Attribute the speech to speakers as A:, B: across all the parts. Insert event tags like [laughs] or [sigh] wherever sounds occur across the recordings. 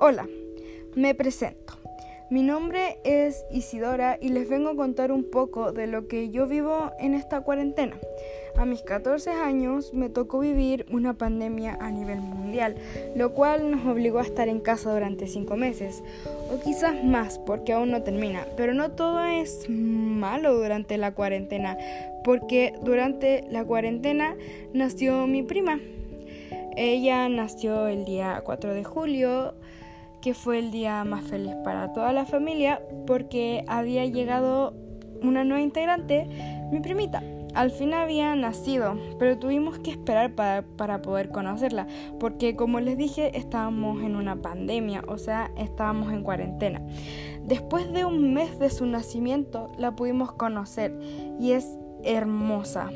A: Hola, me presento. Mi nombre es Isidora y les vengo a contar un poco de lo que yo vivo en esta cuarentena. A mis 14 años me tocó vivir una pandemia a nivel mundial, lo cual nos obligó a estar en casa durante 5 meses, o quizás más porque aún no termina. Pero no todo es malo durante la cuarentena, porque durante la cuarentena nació mi prima. Ella nació el día 4 de julio que fue el día más feliz para toda la familia porque había llegado una nueva integrante, mi primita. Al fin había nacido, pero tuvimos que esperar para, para, poder conocerla, porque como les dije, estábamos en una pandemia, o sea, estábamos en cuarentena. Después de un mes de su nacimiento, la pudimos conocer y es hermosa.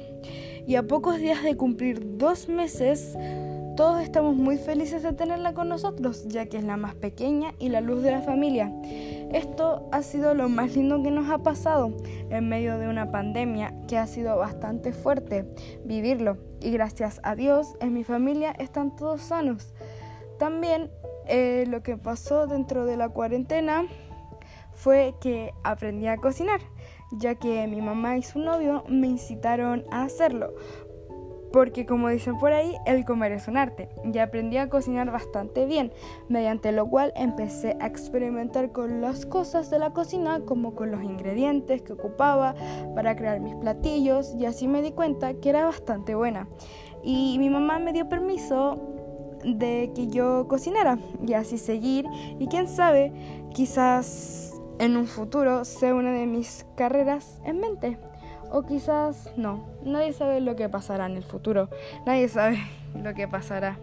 A: Y a pocos días de cumplir dos meses, todos estamos muy felices de tenerla con nosotros, ya que es la más pequeña y la luz de la familia. Esto ha sido lo más lindo que nos ha pasado en medio de una pandemia que ha sido bastante fuerte vivirlo. Y gracias a Dios en mi familia están todos sanos. También eh, lo que pasó dentro de la cuarentena fue que aprendí a cocinar, ya que mi mamá y su novio me incitaron a hacerlo porque como dicen por ahí, el comer es un arte. Y aprendí a cocinar bastante bien, mediante lo cual empecé a experimentar con las cosas de la cocina, como con los ingredientes que ocupaba para crear mis platillos, y así me di cuenta que era bastante buena. Y mi mamá me dio permiso de que yo cocinara y así seguir, y quién sabe, quizás en un futuro sea una de mis carreras en mente. O quizás no. Nadie sabe lo que pasará en el futuro. Nadie sabe [laughs] lo que pasará.